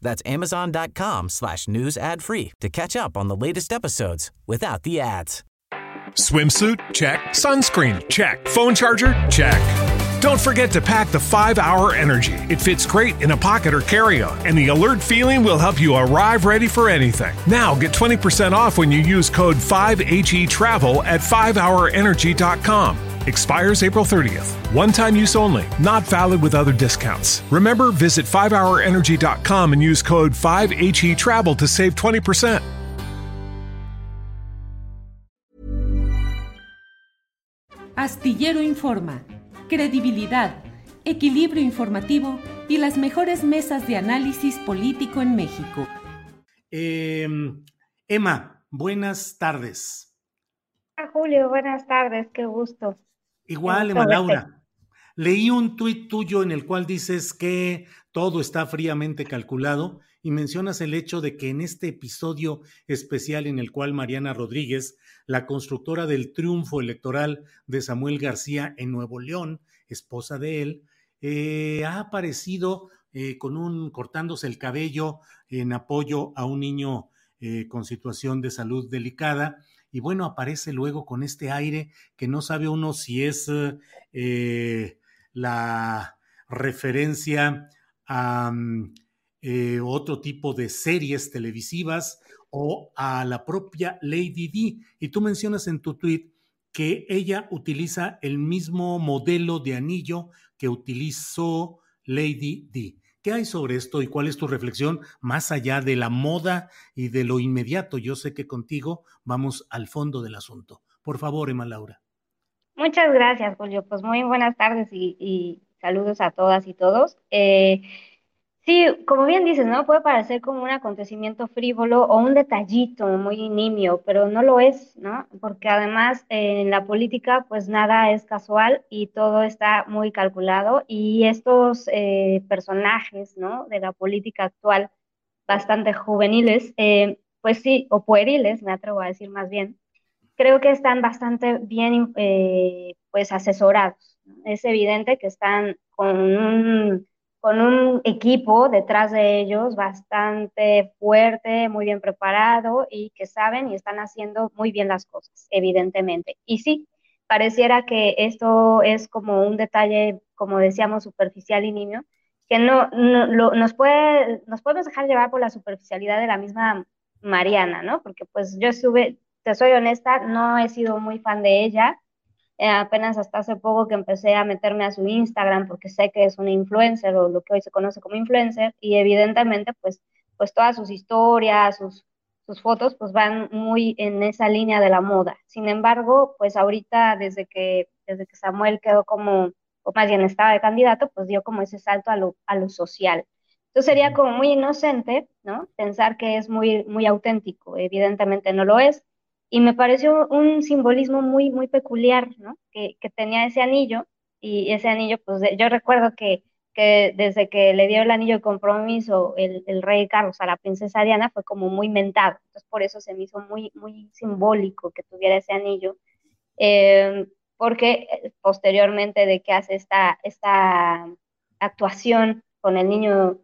That's amazon.com slash news ad free to catch up on the latest episodes without the ads. Swimsuit? Check. Sunscreen? Check. Phone charger? Check. Don't forget to pack the 5 Hour Energy. It fits great in a pocket or carry on, and the alert feeling will help you arrive ready for anything. Now get 20% off when you use code 5HE Travel at 5hourenergy.com. Expires April 30th. One time use only, not valid with other discounts. Remember, visit 5hourenergy.com and use code 5HE Travel to save 20%. Astillero Informa, credibilidad, equilibrio informativo y las mejores mesas de análisis político en México. Eh, Emma, buenas tardes. Julio, buenas tardes, qué gusto. Igual, Emma Laura. Leí un tuit tuyo en el cual dices que todo está fríamente calculado y mencionas el hecho de que en este episodio especial en el cual Mariana Rodríguez, la constructora del triunfo electoral de Samuel García en Nuevo León, esposa de él, eh, ha aparecido eh, con un cortándose el cabello en apoyo a un niño eh, con situación de salud delicada y bueno, aparece luego con este aire que no sabe uno si es eh, la referencia a mm, eh, otro tipo de series televisivas o a la propia Lady D. Y tú mencionas en tu tweet que ella utiliza el mismo modelo de anillo que utilizó Lady D. ¿Qué hay sobre esto y cuál es tu reflexión más allá de la moda y de lo inmediato? Yo sé que contigo vamos al fondo del asunto. Por favor, Emma Laura. Muchas gracias, Julio. Pues muy buenas tardes y, saludos a todas y todos. Eh, Sí, como bien dices, ¿no? Puede parecer como un acontecimiento frívolo o un detallito muy nimio, pero no lo es, ¿no? Porque además en la política pues nada es casual y todo está muy calculado y estos eh, personajes, ¿no? De la política actual, bastante juveniles, eh, pues sí, o pueriles, me atrevo a decir más bien, creo que están bastante bien, eh, pues asesorados. Es evidente que están con un con un equipo detrás de ellos bastante fuerte, muy bien preparado y que saben y están haciendo muy bien las cosas, evidentemente. Y sí, pareciera que esto es como un detalle, como decíamos, superficial y niño, que no, nos, puede, nos podemos dejar llevar por la superficialidad de la misma Mariana, ¿no? Porque pues yo estuve, te soy honesta, no he sido muy fan de ella, eh, apenas hasta hace poco que empecé a meterme a su Instagram porque sé que es una influencer o lo que hoy se conoce como influencer y evidentemente pues, pues todas sus historias, sus, sus fotos pues van muy en esa línea de la moda. Sin embargo, pues ahorita desde que, desde que Samuel quedó como, o más bien estaba de candidato, pues dio como ese salto a lo, a lo social. Entonces sería como muy inocente, ¿no? Pensar que es muy, muy auténtico. Evidentemente no lo es y me pareció un simbolismo muy, muy peculiar, ¿no? Que, que tenía ese anillo, y ese anillo, pues yo recuerdo que, que, desde que le dio el anillo de compromiso el, el, rey Carlos a la princesa Diana, fue como muy mentado, entonces por eso se me hizo muy, muy simbólico que tuviera ese anillo, eh, porque eh, posteriormente de que hace esta, esta actuación con el niño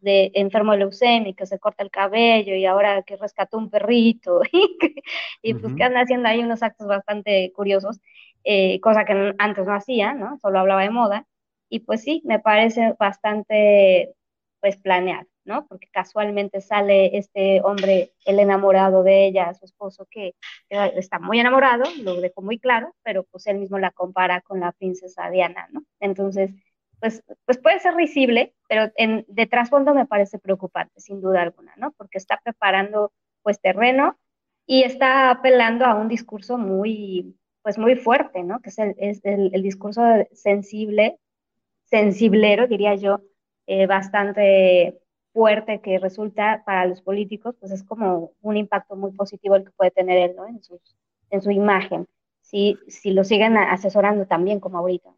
de enfermo de leucemia, que se corta el cabello y ahora que rescató un perrito y, pues que anda haciendo ahí unos actos bastante curiosos, eh, cosa que antes no hacía, ¿no? Solo hablaba de moda. Y pues sí, me parece bastante pues planeado, ¿no? Porque casualmente sale este hombre, el enamorado de ella, su esposo, que está muy enamorado, lo dejó muy claro, pero pues él mismo la compara con la princesa Diana, ¿no? Entonces, pues, pues puede ser risible, pero en, de trasfondo me parece preocupante, sin duda alguna, ¿no? Porque está preparando pues terreno y está apelando a un discurso muy, pues muy fuerte, ¿no? Que es el, es el, discurso sensible, sensiblero, diría yo, eh, bastante fuerte que resulta para los políticos, pues es como un impacto muy positivo el que puede tener él, ¿no? En, en su imagen, si, si lo siguen asesorando también como ahorita.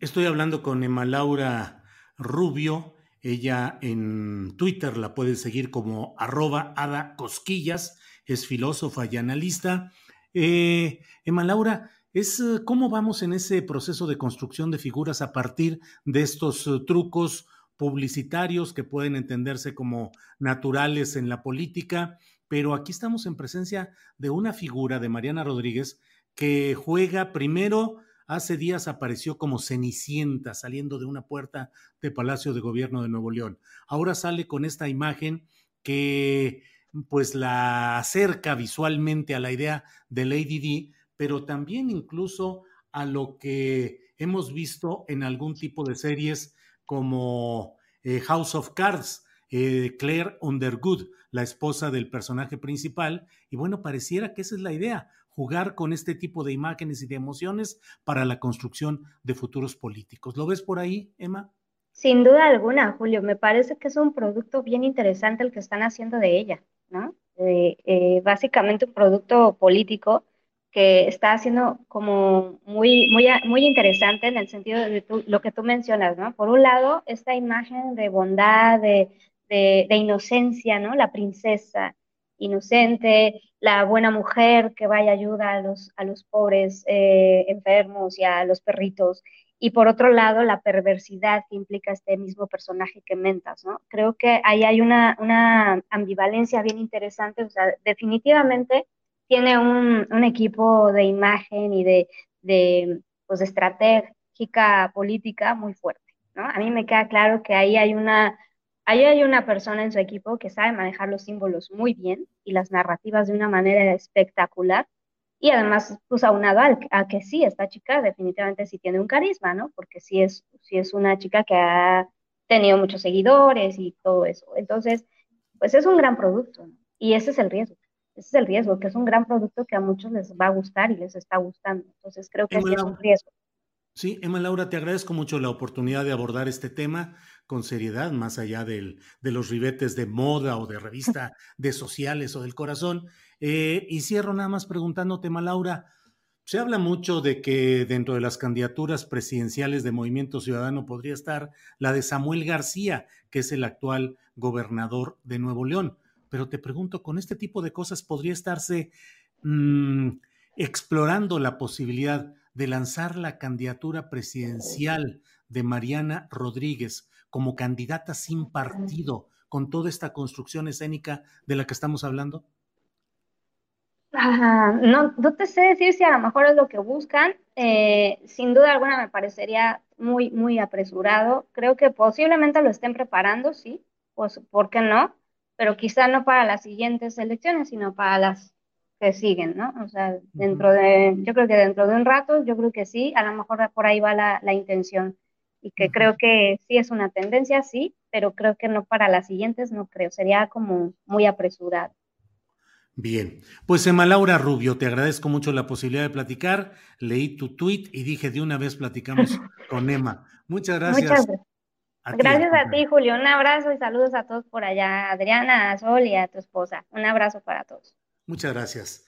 Estoy hablando con Emma Laura Rubio, ella en Twitter la puede seguir como arroba Ada Cosquillas, es filósofa y analista. Eh, Emma Laura, es eh, cómo vamos en ese proceso de construcción de figuras a partir de estos eh, trucos publicitarios que pueden entenderse como naturales en la política, pero aquí estamos en presencia de una figura de Mariana Rodríguez que juega primero, hace días apareció como Cenicienta saliendo de una puerta de Palacio de Gobierno de Nuevo León. Ahora sale con esta imagen que pues la acerca visualmente a la idea de Lady D, pero también incluso a lo que hemos visto en algún tipo de series como eh, House of Cards, eh, Claire Underwood, la esposa del personaje principal, y bueno, pareciera que esa es la idea, jugar con este tipo de imágenes y de emociones para la construcción de futuros políticos. ¿Lo ves por ahí, Emma? Sin duda alguna, Julio, me parece que es un producto bien interesante el que están haciendo de ella, ¿no? Eh, básicamente un producto político que está haciendo como muy, muy, muy interesante en el sentido de lo que tú mencionas, ¿no? Por un lado, esta imagen de bondad, de, de, inocencia, ¿no? La princesa inocente, la buena mujer que vaya ayuda a los, a los pobres eh, enfermos y a los perritos. Y por otro lado, la perversidad que implica este mismo personaje que mentas, ¿no? Creo que ahí hay una, una ambivalencia bien interesante, o sea, definitivamente tiene un, equipo de imagen y de, de, pues, estratégica política muy fuerte. ¿no? A mí me queda claro que ahí hay una, ahí hay una persona en su equipo que sabe manejar los símbolos muy bien y las narrativas de una manera espectacular. Y además, pues aunado a, a que sí, esta chica definitivamente sí tiene un carisma, ¿no? Porque sí es, sí es una chica que ha tenido muchos seguidores y todo eso. Entonces, pues es un gran producto, ¿no? Y ese es el riesgo. Ese es el riesgo, que es un gran producto que a muchos les va a gustar y les está gustando. Entonces creo que sí es un riesgo. Sí, Emma Laura, te agradezco mucho la oportunidad de abordar este tema con seriedad, más allá del, de los ribetes de moda o de revista de sociales o del corazón. Eh, y cierro nada más preguntándote, Emma Laura, se habla mucho de que dentro de las candidaturas presidenciales de Movimiento Ciudadano podría estar la de Samuel García, que es el actual gobernador de Nuevo León pero te pregunto, ¿con este tipo de cosas podría estarse mm, explorando la posibilidad de lanzar la candidatura presidencial de Mariana Rodríguez como candidata sin partido con toda esta construcción escénica de la que estamos hablando? no, no te sé decir si a lo mejor es lo que buscan. Eh, sin duda alguna me parecería muy, muy apresurado. Creo que posiblemente lo estén preparando, sí, pues, ¿por qué no? pero quizá no para las siguientes elecciones, sino para las que siguen, ¿no? O sea, dentro de, yo creo que dentro de un rato, yo creo que sí, a lo mejor por ahí va la, la intención y que creo que sí es una tendencia, sí, pero creo que no para las siguientes, no creo, sería como muy apresurado. Bien, pues Emma Laura Rubio, te agradezco mucho la posibilidad de platicar. Leí tu tweet y dije de una vez platicamos con Emma. Muchas gracias. Muchas gracias. Gracias a ti, Julio. Un abrazo y saludos a todos por allá. Adriana, a Sol y a tu esposa. Un abrazo para todos. Muchas gracias.